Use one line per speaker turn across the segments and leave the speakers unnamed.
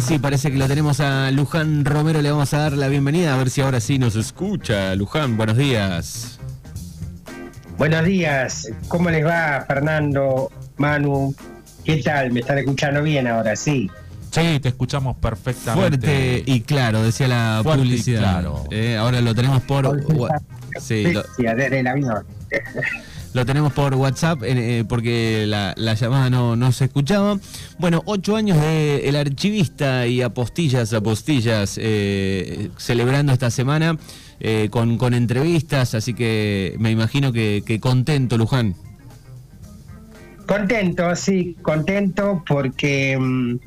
ahora sí, parece que lo tenemos a Luján Romero, le vamos a dar la bienvenida, a ver si ahora sí nos escucha. Luján, buenos días.
Buenos días, ¿cómo les va Fernando, Manu? ¿Qué tal? ¿Me están escuchando bien ahora? Sí.
Sí, te escuchamos perfectamente.
Fuerte y claro, decía la publicidad.
claro.
Eh, ahora lo tenemos por...
Sí, lo... desde el avión.
Lo tenemos por WhatsApp eh, porque la, llamada no, no, se escuchaba. Bueno, ocho años de el archivista y apostillas, apostillas, eh, celebrando esta semana eh, con, con, entrevistas, así que me imagino que, contento, Luján.
Contento, sí, contento porque mm,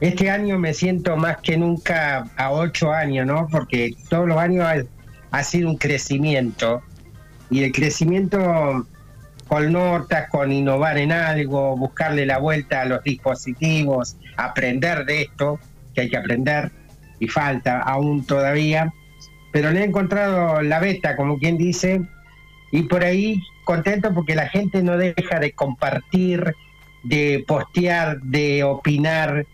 este año me siento más que nunca a ocho años, ¿no? Porque todos los años ha sido un crecimiento y el crecimiento con notas, con innovar en algo, buscarle la vuelta a los dispositivos, aprender de esto, que hay que aprender y falta aún todavía, pero le he encontrado la beta, como quien dice, y por ahí contento porque la gente no deja de compartir, de postear, de opinar.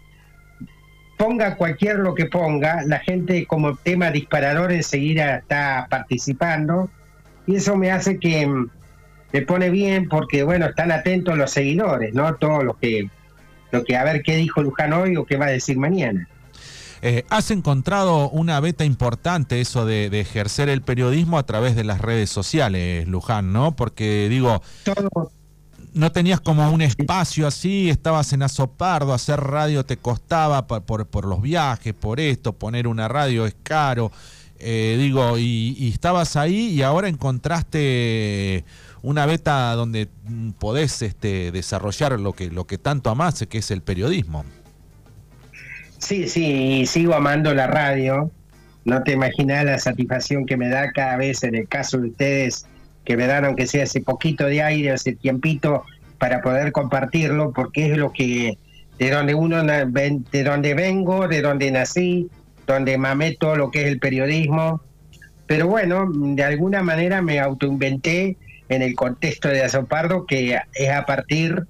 Ponga cualquier lo que ponga, la gente como tema disparador enseguida está participando y eso me hace que me pone bien porque, bueno, están atentos los seguidores, ¿no? Todo lo que, lo que a ver qué dijo Luján hoy o qué va a decir mañana.
Eh, has encontrado una beta importante eso de, ejercer el periodismo a través de las redes sociales, Luján, ¿no? Porque digo, no tenías como un espacio así, estabas en Azopardo, hacer radio te costaba por, por, los viajes, por esto, poner una radio es caro, eh, digo, y, y estabas ahí y ahora encontraste una beta donde mm, podés este, desarrollar lo que, lo que tanto amás, que es el periodismo.
Sí, sí, sigo amando la radio. No te imaginas la satisfacción que me da cada vez en el caso de ustedes, que me dan aunque sea ese poquito de aire, ese tiempito para poder compartirlo, porque es lo que, de donde uno, de donde vengo, de donde nací, donde mamé todo lo que es el periodismo. Pero bueno, de alguna manera me autoinventé en el contexto de Azopardo, que es a partir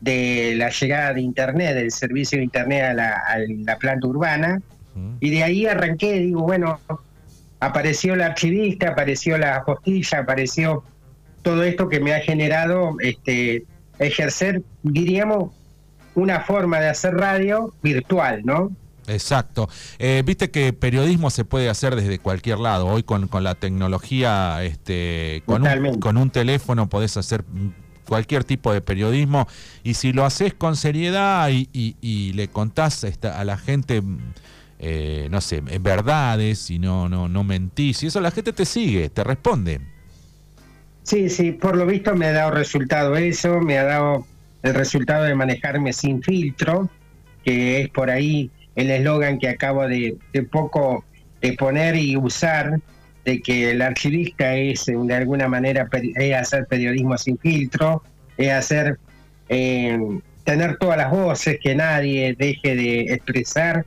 de la llegada de Internet, del servicio de Internet a la, planta urbana, y de ahí arranqué, digo, bueno, apareció la archivista, apareció la postilla, apareció todo esto que me ha generado este, ejercer, diríamos, una forma de hacer radio virtual, ¿no?
Exacto. Eh, viste que periodismo se puede hacer desde cualquier lado. Hoy con, la tecnología, este, con, un, con un teléfono podés hacer cualquier tipo de periodismo y si lo haces con seriedad y, le contás a la gente, eh, no sé, verdades y no, no, no mentís, y eso la gente te sigue, te responde.
Sí, sí, por lo visto me ha dado resultado eso, me ha dado el resultado de manejarme sin filtro, que es por ahí el eslogan que acabo de, poco de poner y usar, de que el archivista es de alguna manera es hacer periodismo sin filtro, es hacer eh, tener todas las voces, que nadie deje de expresar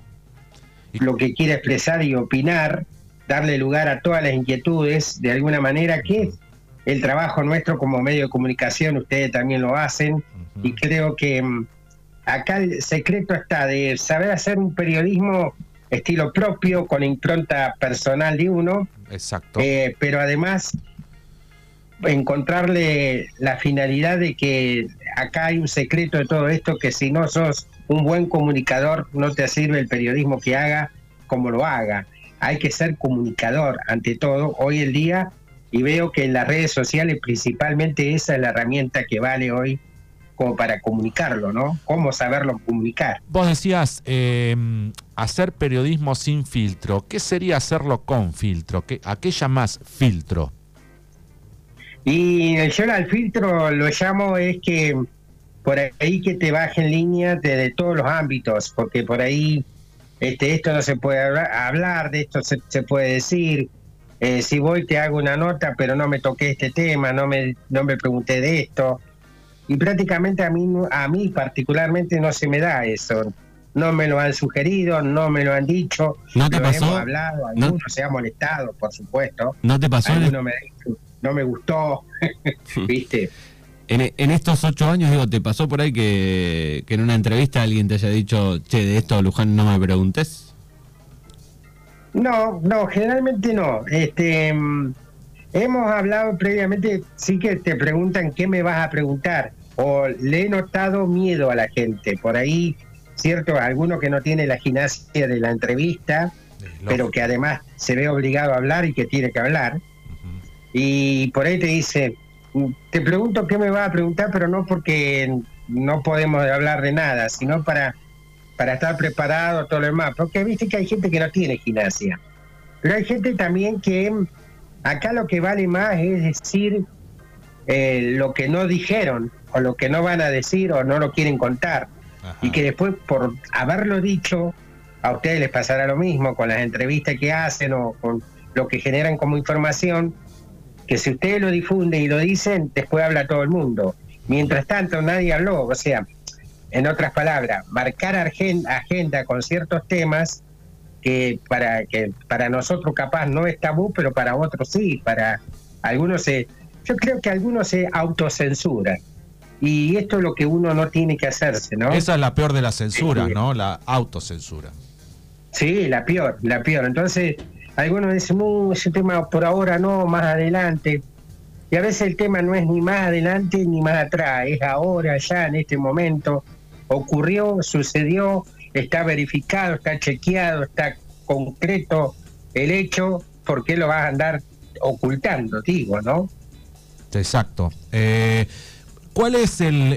lo que quiere expresar y opinar, darle lugar a todas las inquietudes, de alguna manera que es el trabajo nuestro como medio de comunicación, ustedes también lo hacen, y creo que mm, acá el secreto está de saber hacer un periodismo estilo propio, con impronta personal de uno.
Exacto.
Eh, pero además encontrarle la finalidad de que acá hay un secreto de todo esto, que si no sos un buen comunicador, no te sirve el periodismo que haga como lo haga. Hay que ser comunicador ante todo hoy en día y veo que en las redes sociales principalmente esa es la herramienta que vale hoy como para comunicarlo, ¿no? Cómo saberlo comunicar.
Vos decías eh, hacer periodismo sin filtro. ¿Qué sería hacerlo con filtro? ¿Qué, ¿A qué llamás filtro?
Y yo al filtro lo llamo es que por ahí que te bajen líneas de, todos los ámbitos, porque por ahí este, esto no se puede hablar, de esto se, puede decir. Eh, si voy te hago una nota, pero no me toqué este tema, no me, no me pregunté de esto y prácticamente a mí, a mí particularmente no se me da eso. No me lo han sugerido, no me lo han dicho.
¿No te pasó?
Hemos hablado, alguno se ha molestado, por supuesto.
¿No te pasó?
Alguno me, no me gustó, ¿viste?
en, estos ocho años, digo, ¿te pasó por ahí que, en una entrevista alguien te haya dicho, che, de esto, Luján, no me preguntes?
No, no, generalmente no. Este, mm, hemos hablado previamente, sí que te preguntan qué me vas a preguntar, o le he notado miedo a la gente. Por ahí, cierto, alguno que no tiene la gimnasia de la entrevista, pero que además se ve obligado a hablar y que tiene que hablar. Y por ahí te dice, te pregunto qué me va a preguntar, pero no porque no podemos hablar de nada, sino para, para estar preparado, todo lo demás. Porque viste que hay gente que no tiene gimnasia. Pero hay gente también que acá lo que vale más es decir eh, lo que no dijeron, o lo que no van a decir, o no lo quieren contar. Y que después, por haberlo dicho, a ustedes les pasará lo mismo con las entrevistas que hacen o con lo que generan como información que si ustedes lo difunden y lo dicen, después habla todo el mundo. Mientras tanto, nadie habló. O sea, en otras palabras, marcar agenda con ciertos temas que para, que para nosotros capaz no es tabú, pero para otros sí. Para algunos se. Yo creo que algunos se autocensuran. Y esto es lo que uno no tiene que hacerse, ¿no?
Esa es la peor de la censura, ¿no? La autocensura.
Sí, la peor, la peor. Entonces, algunos dicen, ese tema por ahora no, más adelante. Y a veces el tema no es ni más adelante ni más atrás, es ahora, ya, en este momento. Ocurrió, sucedió, está verificado, está chequeado, está concreto el hecho, ¿por qué lo vas a andar ocultando, digo, no?
Exacto. Eh, ¿Cuál es el,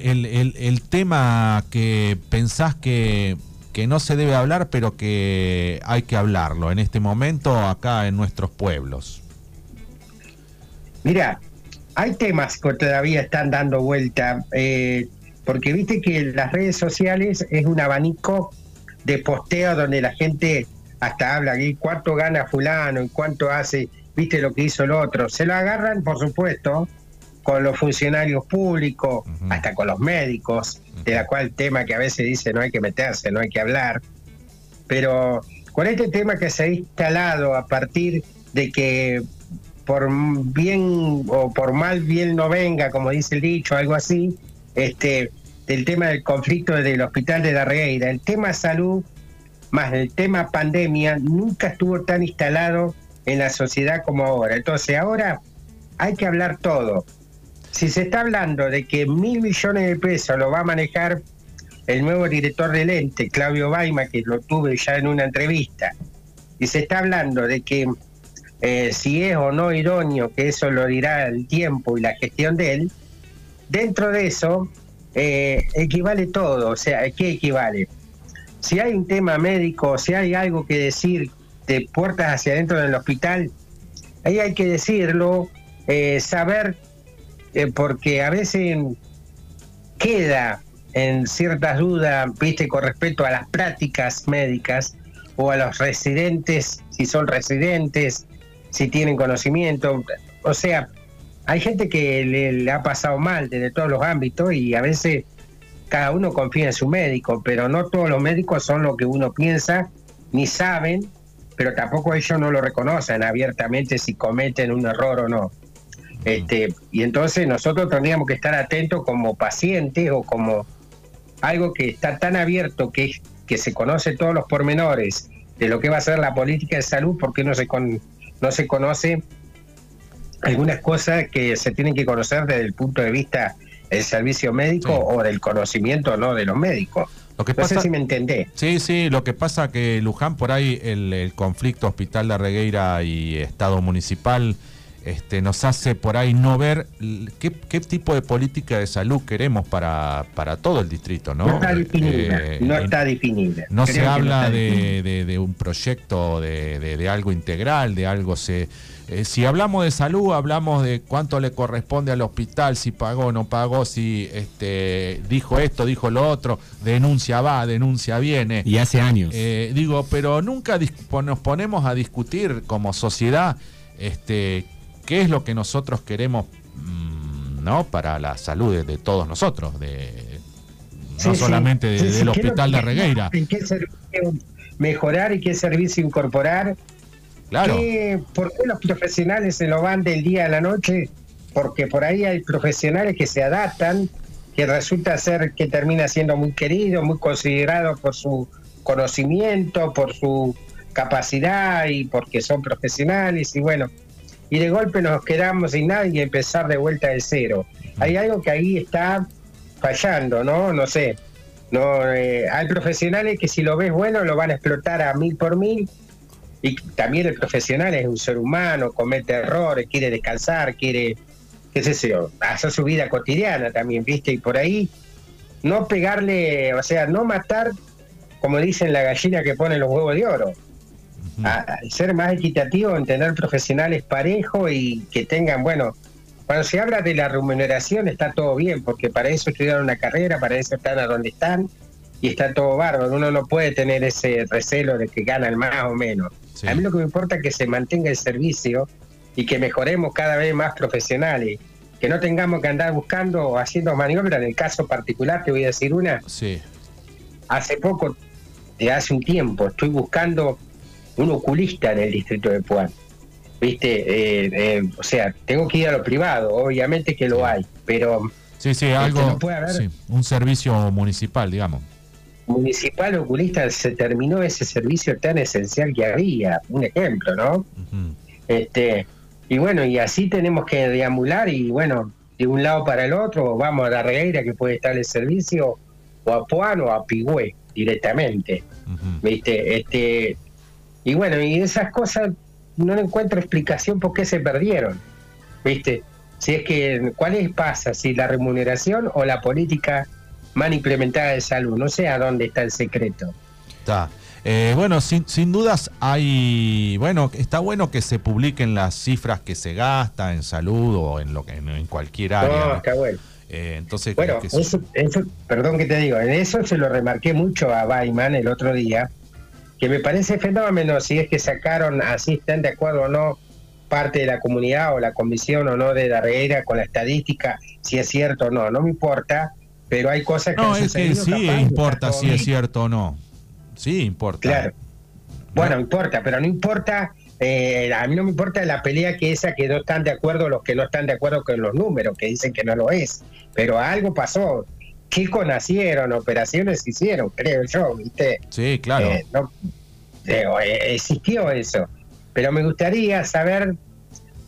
el tema que pensás que que no se debe hablar, pero que hay que hablarlo en este momento acá en nuestros pueblos?
Mira, hay temas que todavía están dando vuelta, eh, porque viste que las redes sociales es un abanico de posteo donde la gente hasta habla y cuánto gana fulano y cuánto hace, viste lo que hizo el otro. Se lo agarran, por supuesto, con los funcionarios públicos, hasta con los médicos, de la cual tema que a veces dice no hay que meterse, no hay que hablar. Pero con este tema que se ha instalado a partir de que por bien o por mal bien no venga, como dice el dicho, algo así, este, del tema del conflicto del hospital de la Regueira, el tema salud más el tema pandemia nunca estuvo tan instalado en la sociedad como ahora. Entonces ahora hay que hablar todo, si se está hablando de que mil millones de pesos lo va a manejar el nuevo director del ente, Claudio Baima, que lo tuve ya en una entrevista, y se está hablando de que eh, si es o no idóneo, que eso lo dirá el tiempo y la gestión de él, dentro de eso eh, equivale todo, o sea, ¿qué equivale? Si hay un tema médico, si hay algo que decir de puertas hacia adentro del hospital, ahí hay que decirlo, eh, saber eh, porque a veces queda en ciertas dudas, viste, con respecto a las prácticas médicas o a los residentes, si son residentes, si tienen conocimiento. O sea, hay gente que le, ha pasado mal desde todos los ámbitos y a veces cada uno confía en su médico, pero no todos los médicos son lo que uno piensa, ni saben, pero tampoco ellos no lo reconocen abiertamente si cometen un error o no. Este, y entonces nosotros tendríamos que estar atentos como pacientes o como algo que está tan abierto que, que se conoce todos los pormenores de lo que va a ser la política de salud, porque no se, no se conoce algunas cosas que se tienen que conocer desde el punto de vista del servicio médico o del conocimiento no de los médicos. Lo que no sé si me entendé.
Sí, sí, lo que pasa que Luján, por ahí el, el conflicto Hospital de Regueira y Estado Municipal este, nos hace por ahí no ver qué, tipo de política de salud queremos para, para todo el distrito, ¿no?
No está definida. Eh, no está definida.
No se habla de, un proyecto, de, algo integral, de algo se... Eh, si hablamos de salud, hablamos de cuánto le corresponde al hospital, si pagó o no pagó, si este, dijo esto, dijo lo otro, denuncia va, denuncia viene.
Y hace años.
Eh, digo, pero nunca nos ponemos a discutir como sociedad este, qué es lo que nosotros queremos mm, ¿no? para la salud de, todos nosotros, de, no solamente del hospital de Regueira.
¿En qué servicio mejorar y qué servicio incorporar? Claro. ¿Por qué los profesionales se lo van del día a la noche porque por ahí hay profesionales que se adaptan, que resulta ser que termina siendo muy querido, muy considerado por su conocimiento, por su capacidad y porque son profesionales y bueno, y de golpe nos quedamos sin nada y empezar de vuelta de cero. Hay algo que ahí está fallando, ¿no? No sé. No, eh, hay profesionales que si lo ves bueno lo van a explotar a mil por mil y también el profesional es un ser humano, comete errores, quiere descansar, quiere, qué sé yo, hacer su vida cotidiana también, ¿viste? Y por ahí no pegarle, o sea, no matar, como dicen la gallina que pone los huevos de oro. A, ser más equitativo en tener profesionales parejos y que tengan, bueno, cuando se habla de la remuneración está todo bien, porque para eso estudiaron una carrera, para eso están a donde están y está todo bárbaro. Uno no puede tener ese recelo de que ganan más o menos. A mí lo que me importa es que se mantenga el servicio y que mejoremos cada vez más profesionales. Que no tengamos que andar buscando o haciendo maniobras. En el caso particular, te voy a decir una.
Sí.
Hace poco, de hace un tiempo, estoy buscando un oculista en el distrito de Puan. ¿Viste? Eh, eh, o sea, tengo que ir a lo privado, obviamente que lo hay, pero.
Sí, sí, algo. un servicio municipal, digamos
municipal oculista se terminó ese servicio tan esencial que había, un ejemplo, ¿no? Este y bueno, y así tenemos que deambular y bueno, de un lado para el otro, vamos a la regueira que puede estar el servicio, o a Puan o a Pigüé directamente. ¿Viste? Este, y bueno, y esas cosas no encuentro explicación por qué se perdieron. ¿Viste? Si es que, ¿cuál es pasa? Si la remuneración o la política mal implementada de salud. No sé a dónde está el secreto.
Está. Eh, bueno, sin, sin, dudas hay, bueno, está bueno que se publiquen las cifras que se gasta en salud o en lo que en, cualquier área.
No, está bueno.
Eh, entonces,
bueno, eso, perdón que te digo, en eso se lo remarqué mucho a Bayman el otro día, que me parece fenómeno si es que sacaron, así están de acuerdo o no, parte de la comunidad o la comisión o no de la reguera con la estadística, si es cierto o no, no me importa, pero hay cosas que...
No, es que sí importa si es cierto o no. Sí importa.
Claro. Bueno, importa, pero no importa, eh, a mí no me importa la pelea que esa que no están de acuerdo los que no están de acuerdo con los números, que dicen que no lo es, pero algo pasó. Chicos nacieron, operaciones hicieron, creo yo, ¿viste?
Sí, claro. Eh,
eh, existió eso. Pero me gustaría saber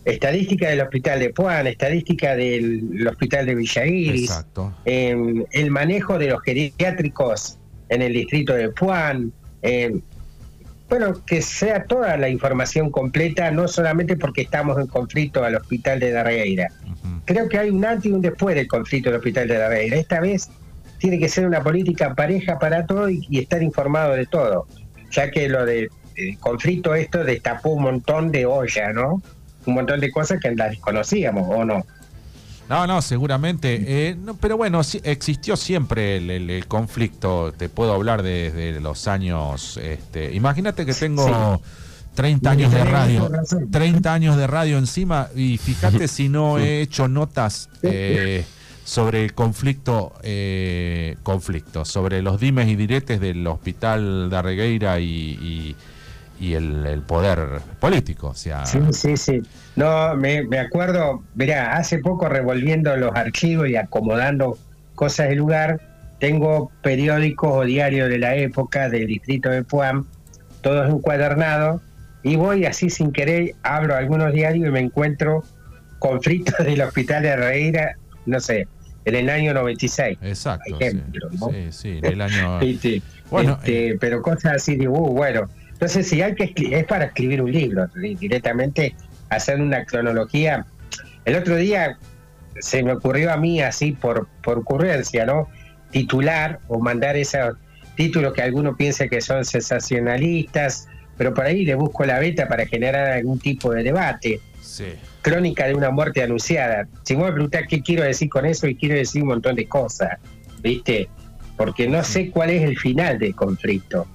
estadística del hospital de Puan, estadística del hospital de Villa Iris, em, el manejo de los geriátricos en el distrito de Puan. Em, bueno, que sea toda la información completa, no solamente porque estamos en conflicto al hospital de Darreira. Creo que hay un antes y un después del conflicto del hospital de Darreira. Esta vez tiene que ser una política pareja para todo y, estar informado de todo, ya que lo de conflicto esto destapó un montón de olla, ¿no? un montón de cosas que las desconocíamos, ¿o no?
No, no, seguramente. Eh, pero bueno, existió siempre el, conflicto. Te puedo hablar desde los años. Este, imagínate que tengo 30 años de radio. 30 años de radio encima. Y fíjate si no he hecho notas eh, sobre el conflicto, eh, conflicto, sobre los dimes y diretes del hospital de Arregueira y y el, poder político. O sea...
Sí, sí, sí. No, me, me acuerdo, mira, hace poco revolviendo los archivos y acomodando cosas del lugar, tengo periódicos o diarios de la época del distrito de Puam, todos encuadernados, y voy así sin querer, abro algunos diarios y me encuentro conflictos del hospital de Reira, no sé, en el año 96.
Exacto. sí, sí, el año...
Bueno, este, eh, pero cosas así, digo, uh, bueno, entonces, si hay que es para escribir un libro, directamente hacer una cronología. El otro día se me ocurrió a mí así por, por ocurrencia, ¿no? Titular o mandar esos títulos que algunos piensan que son sensacionalistas, pero por ahí le busco la beta para generar algún tipo de debate.
Sí.
Crónica de una muerte anunciada. Si vos me preguntás qué quiero decir con eso, y quiero decir un montón de cosas, ¿viste? Porque no sé cuál es el final del conflicto,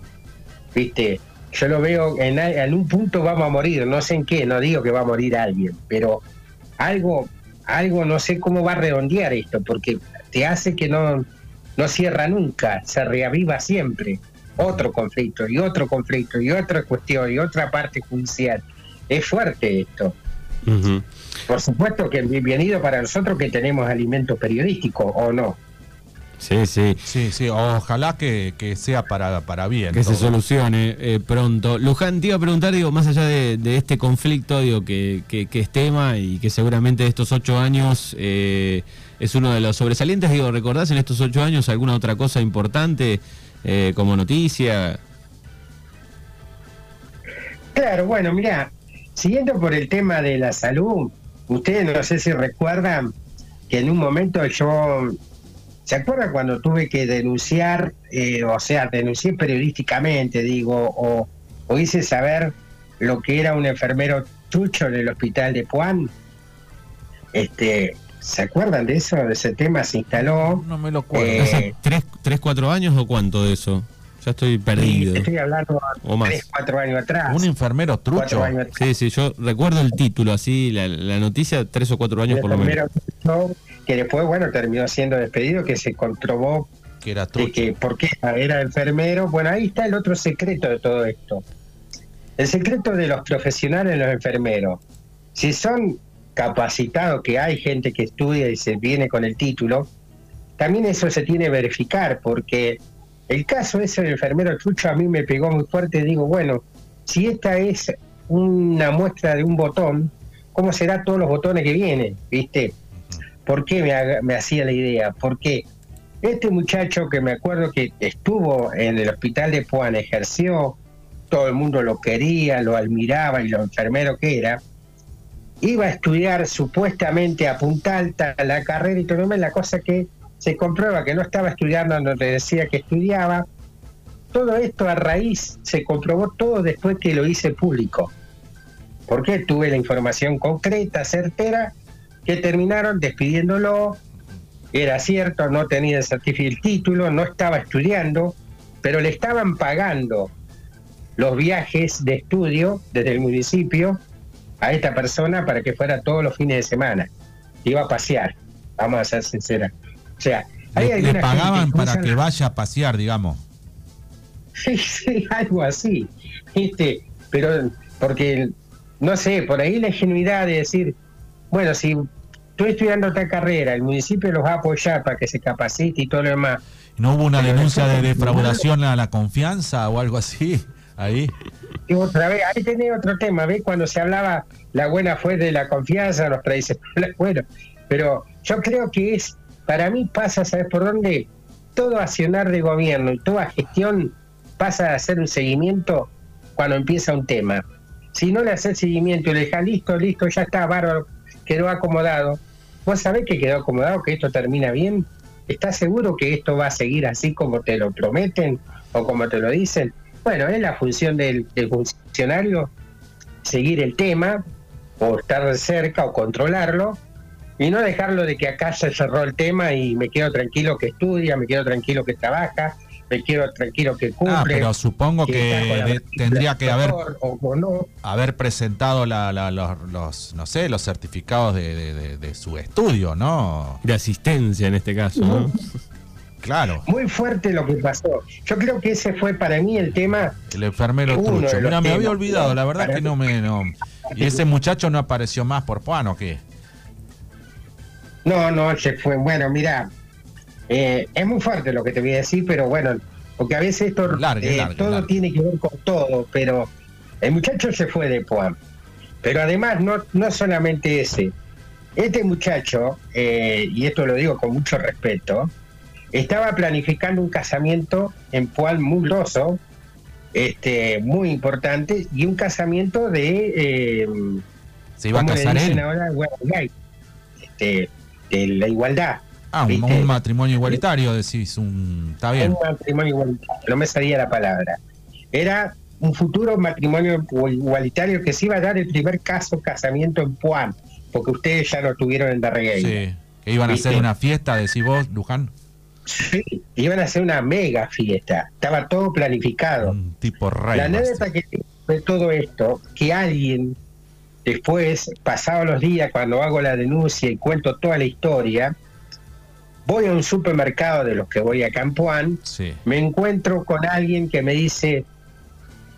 ¿viste? Yo lo veo, en, en, un punto vamos a morir, no sé en qué, no digo que va a morir alguien, pero algo, algo no sé cómo va a redondear esto, porque te hace que no, no cierra nunca, se reaviva siempre. Otro conflicto y otro conflicto y otra cuestión y otra parte judicial. Es fuerte esto. Por supuesto que bienvenido para nosotros que tenemos alimento periodístico, ¿o no?
Sí, sí. Sí, sí, ojalá que, sea para, para bien.
Que se solucione eh, pronto. Luján, te iba a preguntar, digo, más allá de, este conflicto, digo, que, que, es tema y que seguramente estos ocho años eh, es uno de los sobresalientes, digo, ¿recordás en estos ocho años alguna otra cosa importante eh, como noticia?
Claro, bueno, mira, siguiendo por el tema de la salud, ustedes no sé si recuerdan que en un momento yo ¿Se acuerda cuando tuve que denunciar, eh, o sea, denuncié periodísticamente, digo, o, hice saber lo que era un enfermero trucho en el hospital de Puan? Este, ¿Se acuerdan de eso? De ese tema se instaló.
No me lo acuerdo. Eh, ¿Tres, ¿Tres, cuatro años o cuánto de eso? Ya estoy perdido.
Estoy hablando o más. tres, cuatro años atrás.
Un enfermero trucho.
Sí, sí, yo recuerdo el título, así, la, la noticia, tres o cuatro años por lo menos
que después, bueno, terminó siendo despedido, que se comprobó
que era
de que por qué era enfermero. Bueno, ahí está el otro secreto de todo esto. El secreto de los profesionales, los enfermeros. Si son capacitados, que hay gente que estudia y se viene con el título, también eso se tiene que verificar, porque el caso ese del enfermero Chucho a mí me pegó muy fuerte. Digo, bueno, si esta es una muestra de un botón, ¿cómo será todos los botones que vienen? ¿Viste? ¿Por qué me, hacía la idea? Porque este muchacho que me acuerdo que estuvo en el hospital de Puan, ejerció, todo el mundo lo quería, lo admiraba y lo enfermero que era, iba a estudiar supuestamente a punta alta la carrera y todo, la cosa que se comprueba que no estaba estudiando donde decía que estudiaba. Todo esto a raíz se comprobó todo después que lo hice público. Porque tuve la información concreta, certera, que terminaron despidiéndolo. Era cierto, no tenía el certificado, el título, no estaba estudiando, pero le estaban pagando los viajes de estudio desde el municipio a esta persona para que fuera todos los fines de semana. Iba a pasear, vamos a ser sinceros. O sea,
le, pagaban para que vaya a pasear, digamos.
Sí, sí, algo así. Este, pero porque, no sé, por ahí la ingenuidad de decir, bueno, si estoy estudiando esta carrera, el municipio los va a apoyar para que se capacite y todo lo demás.
¿No hubo una denuncia de defraudación a la confianza o algo así? Ahí.
Y otra vez, ahí tenía otro tema, ¿ves? Cuando se hablaba la buena fue de la confianza, los tradicionales, bueno, pero yo creo que es, para mí pasa, ¿sabes por dónde? Todo accionar de gobierno y toda gestión pasa a ser un seguimiento cuando empieza un tema. Si no le haces seguimiento y le dejas listo, listo, ya está, bárbaro, quedó acomodado. ¿Vos sabés que quedó acomodado, que esto termina bien? ¿Estás seguro que esto va a seguir así como te lo prometen o como te lo dicen? Bueno, es la función del, funcionario seguir el tema o estar cerca o controlarlo y no dejarlo de que acá se cerró el tema y me quedo tranquilo que estudia, me quedo tranquilo que trabaja, quiero tranquilo que cumple. Ah,
pero supongo que, tendría que haber, haber presentado la, los, no sé, los certificados de, su estudio, ¿no?
De asistencia en este caso, ¿no?
Claro.
Muy fuerte lo que pasó. Yo creo que ese fue para mí el tema.
El enfermero trucho. Mira, me había olvidado, la verdad que no me. No. ¿Y ese muchacho no apareció más por Juan o qué?
No, no, se fue. Bueno, mira, eh, es muy fuerte lo que te voy a decir, pero bueno, porque a veces esto eh, todo tiene que ver con todo, pero el muchacho se fue de Puan. Pero además, no, no solamente ese. Este muchacho, eh, y esto lo digo con mucho respeto, estaba planificando un casamiento en Puan muy grosso, este, muy importante, y un casamiento de...
¿Se iba a casar él?
este, de la igualdad.
Ah, un, matrimonio igualitario, decís, un, está bien.
Un matrimonio igualitario, no me salía la palabra. Era un futuro matrimonio igualitario que se iba a dar el primer caso casamiento en Puan, porque ustedes ya lo tuvieron en Darregueira. Sí,
que iban a hacer una fiesta, decís vos, Luján.
Sí, iban a hacer una mega fiesta, estaba todo planificado.
Un tipo rey.
La anécdota que de todo esto, que alguien después, pasados los días, cuando hago la denuncia y cuento toda la historia, voy a un supermercado de los que voy a Campoán, me encuentro con alguien que me dice,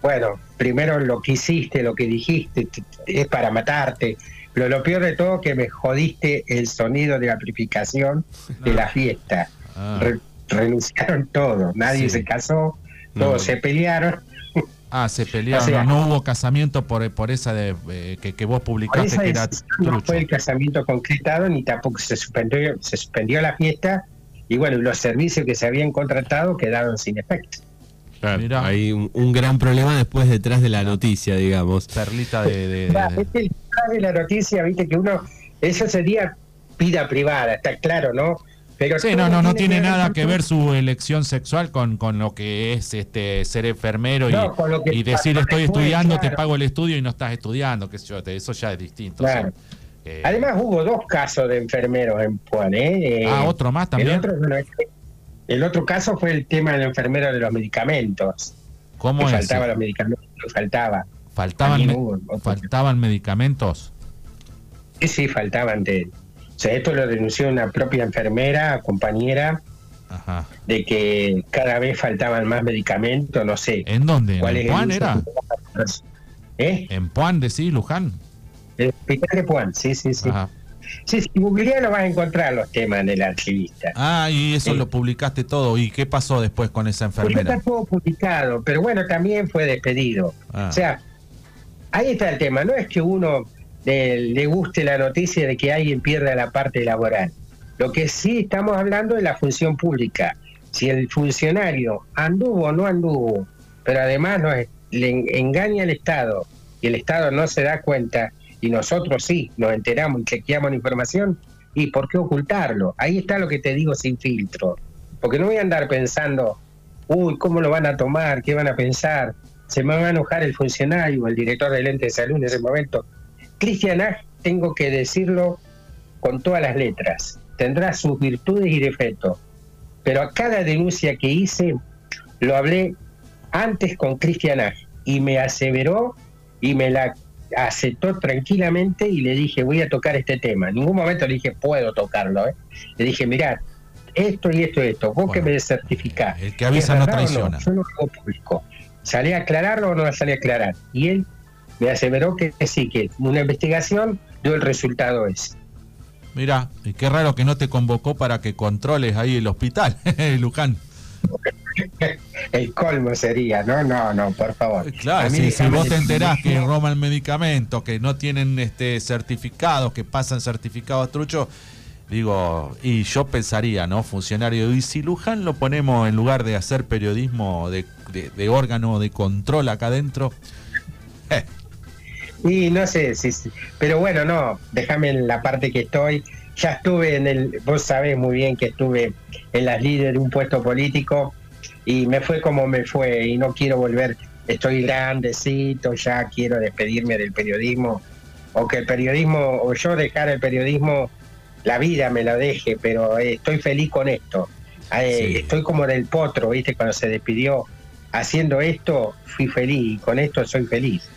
bueno, primero lo que hiciste, lo que dijiste, es para matarte, pero lo peor de todo que me jodiste el sonido de la amplificación de la fiesta. Ah. renunciaron todos, nadie se casó, todos se pelearon.
Ah, se pelearon, no, hubo casamiento por, por esa de, eh, que, vos publicaste que era
No fue el casamiento concretado ni tampoco se suspendió, se suspendió la fiesta y bueno, los servicios que se habían contratado quedaron sin efecto.
hay un, gran problema después detrás de la noticia, digamos.
Perlita de... de,
detrás de la noticia, viste que uno, eso sería vida privada, está claro, ¿no?
Pero sí, no, no, no tiene nada que ver su elección sexual con, con lo que es este ser enfermero y, decir estoy estudiando, te pago el estudio y no estás estudiando, que yo, eso ya es distinto.
Eh, Además hubo dos casos de enfermeros en Puan, ¿eh?
Ah, otro más también.
El otro, caso fue el tema del enfermero de los medicamentos.
¿Cómo es?
Faltaban los medicamentos, faltaba.
¿Faltaban, ¿Faltaban medicamentos?
Sí, sí, faltaban de o sea, esto lo denunció una propia enfermera, compañera, de que cada vez faltaban más medicamentos, no sé.
¿En dónde? ¿En Puan era? ¿Eh? ¿En Puan decís, Luján?
El hospital de Puan, sí, sí, sí. Sí, si googleás lo vas a encontrar los temas del archivista.
Ah, y eso lo publicaste todo. ¿Y qué pasó después con esa enfermera?
está todo publicado, pero bueno, también fue despedido. Ah. O sea, ahí está el tema. No es que uno le guste la noticia de que alguien pierda la parte laboral. Lo que sí estamos hablando es la función pública. Si el funcionario anduvo o no anduvo, pero además nos, le engaña al Estado y el Estado no se da cuenta y nosotros sí nos enteramos y chequeamos la información, ¿y por qué ocultarlo? Ahí está lo que te digo sin filtro. Porque no voy a andar pensando, uy, ¿cómo lo van a tomar? ¿Qué van a pensar? Se me va a enojar el funcionario, el director del ente de salud en ese momento. Cristian tengo que decirlo con todas las letras, tendrá sus virtudes y defectos, pero a cada denuncia que hice lo hablé antes con Cristian y me aseveró y me la aceptó tranquilamente y le dije voy a tocar este tema. En ningún momento le dije puedo tocarlo. ¿eh? Le dije mirá, esto y esto y esto, vos que me certificás.
El que avisa no traiciona.
yo no lo hago público. ¿Salí a aclararlo o no salí a aclarar? Y él me aseveró que, sí, que una investigación dio el resultado ese.
Mira, y qué raro que no te convocó para que controles ahí el hospital, Luján.
el colmo sería, no, no, no, por favor.
Claro, si, vos te enterás que roban medicamentos, que no tienen este certificados, que pasan certificados truchos, digo, y yo pensaría, ¿no? Funcionario, y si Luján lo ponemos en lugar de hacer periodismo de, de órgano de control acá adentro,
eh, y no sé, si, pero bueno, no, déjame en la parte que estoy. Ya estuve en el, vos sabés muy bien que estuve en las líderes de un puesto político y me fue como me fue y no quiero volver, estoy grandecito, ya quiero despedirme del periodismo o que el periodismo, o yo dejar el periodismo, la vida me la deje, pero eh, estoy feliz con esto. Eh, estoy como del potro, ¿viste? Cuando se despidió haciendo esto, fui feliz y con esto soy feliz.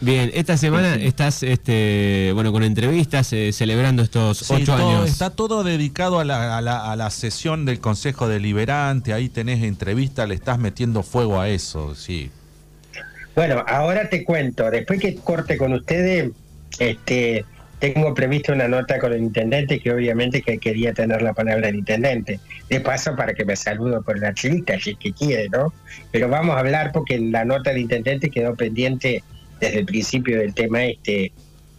Bien, esta semana estás este, bueno, con entrevistas eh, celebrando estos ocho años.
Está todo dedicado a la, a, la, sesión del Consejo Deliberante, ahí tenés entrevistas, le estás metiendo fuego a eso, sí.
Bueno, ahora te cuento, después que corte con ustedes, este, tengo previsto una nota con el intendente que obviamente que quería tener la palabra del intendente. De paso para que me saludo por la archivista, si es que quiere, ¿no? Pero vamos a hablar porque la nota del intendente quedó pendiente desde el principio del tema este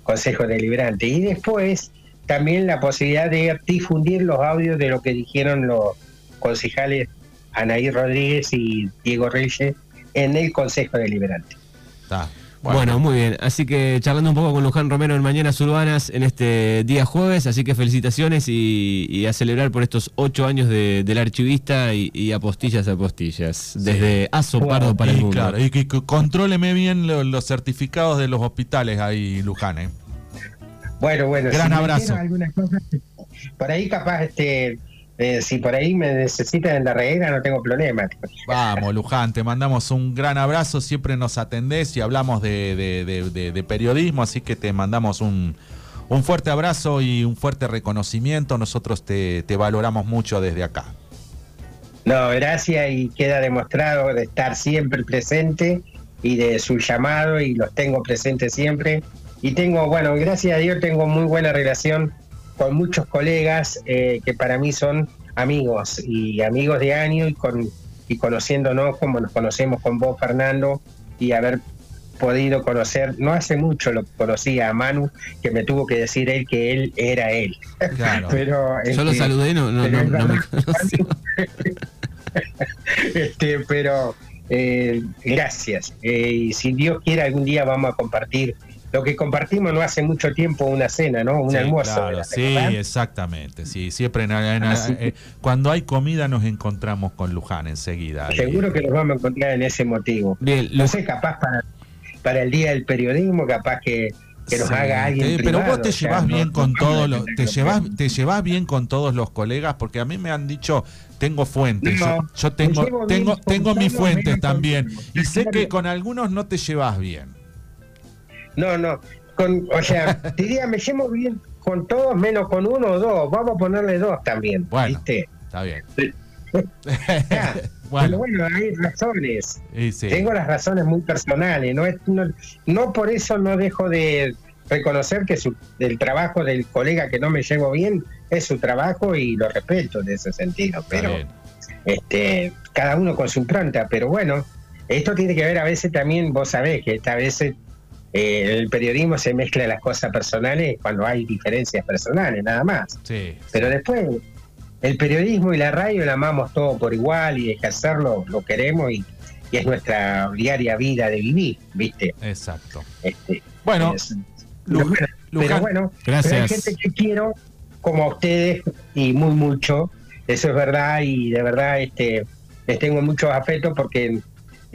Consejo Deliberante. Y después también la posibilidad de difundir los audios de lo que dijeron los concejales Anaí Rodríguez y Diego Reyes en el Consejo Deliberante.
Bueno. muy bien. Así que charlando un poco con Luján Romero en Mañanas Urbanas en este día jueves. Así que felicitaciones y, a celebrar por estos ocho años de, del archivista y, apostillas a postillas. Desde Aso Pardo para el mundo. Claro,
y que, contróleme bien los, certificados de los hospitales ahí, Luján. ¿eh?
Bueno, bueno.
Gran abrazo.
por ahí capaz este eh, si por ahí me necesitan en la reguera, no tengo problema.
Vamos, Luján, te mandamos un gran abrazo. Siempre nos atendés y hablamos de, periodismo, así que te mandamos un, fuerte abrazo y un fuerte reconocimiento. Nosotros te, valoramos mucho desde acá.
No, gracias y queda demostrado de estar siempre presente y de su llamado y los tengo presentes siempre y tengo, bueno, gracias a Dios tengo muy buena relación con muchos colegas eh, que para mí son amigos y amigos de año y, con, y conociéndonos como nos conocemos con vos, Fernando, y haber podido conocer, no hace mucho lo conocí a Manu, que me tuvo que decir él que él era él.
Claro. pero, Yo lo este, saludé, no, no, no, me
este, pero eh, gracias. Eh, y si Dios quiere, algún día vamos a compartir lo que compartimos no hace mucho tiempo una cena, ¿no? Un almuerzo.
sí, exactamente. Sí, siempre eh, cuando hay comida nos encontramos con Luján enseguida.
Seguro que nos vamos a encontrar en ese motivo. Bien, no sé, capaz para, para el día del periodismo, capaz que que nos haga alguien.
pero vos te llevas bien con todos los, te llevas, te llevas bien con todos los colegas, porque a mí me han dicho, tengo fuentes, yo, tengo, tengo, tengo mis fuentes también, y sé que con algunos no te llevas bien.
No, no. Con, o sea, diría, me llevo bien con todos menos con uno o dos. Vamos a ponerle dos también.
Bueno, está bien.
bueno. Pero bueno, hay razones. Tengo las razones muy personales. No, es, no, por eso no dejo de reconocer que su, el trabajo del colega que no me llevo bien es su trabajo y lo respeto en ese sentido. Pero este, cada uno con su impronta. Pero bueno, esto tiene que ver a veces también, vos sabés que a veces eh, el periodismo se mezcla las cosas personales cuando hay diferencias personales, nada más. Pero después, el periodismo y la radio la amamos todo por igual y ejercerlo lo queremos y, es nuestra diaria vida de vivir, ¿viste?
Exacto. Este, bueno,
pero bueno, gracias. hay gente que quiero como a ustedes y muy mucho, eso es verdad y de verdad este les tengo mucho afecto porque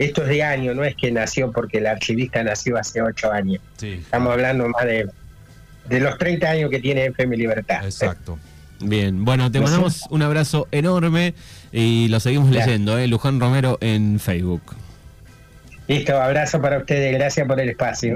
esto es de año, no es que nació porque el archivista nació hace ocho años. Estamos hablando más de, de los 30 años que tiene FM Libertad.
Exacto.
Bien, bueno, te mandamos un abrazo enorme y lo seguimos leyendo, ¿eh? Luján Romero en Facebook.
Listo, abrazo para ustedes, gracias por el espacio.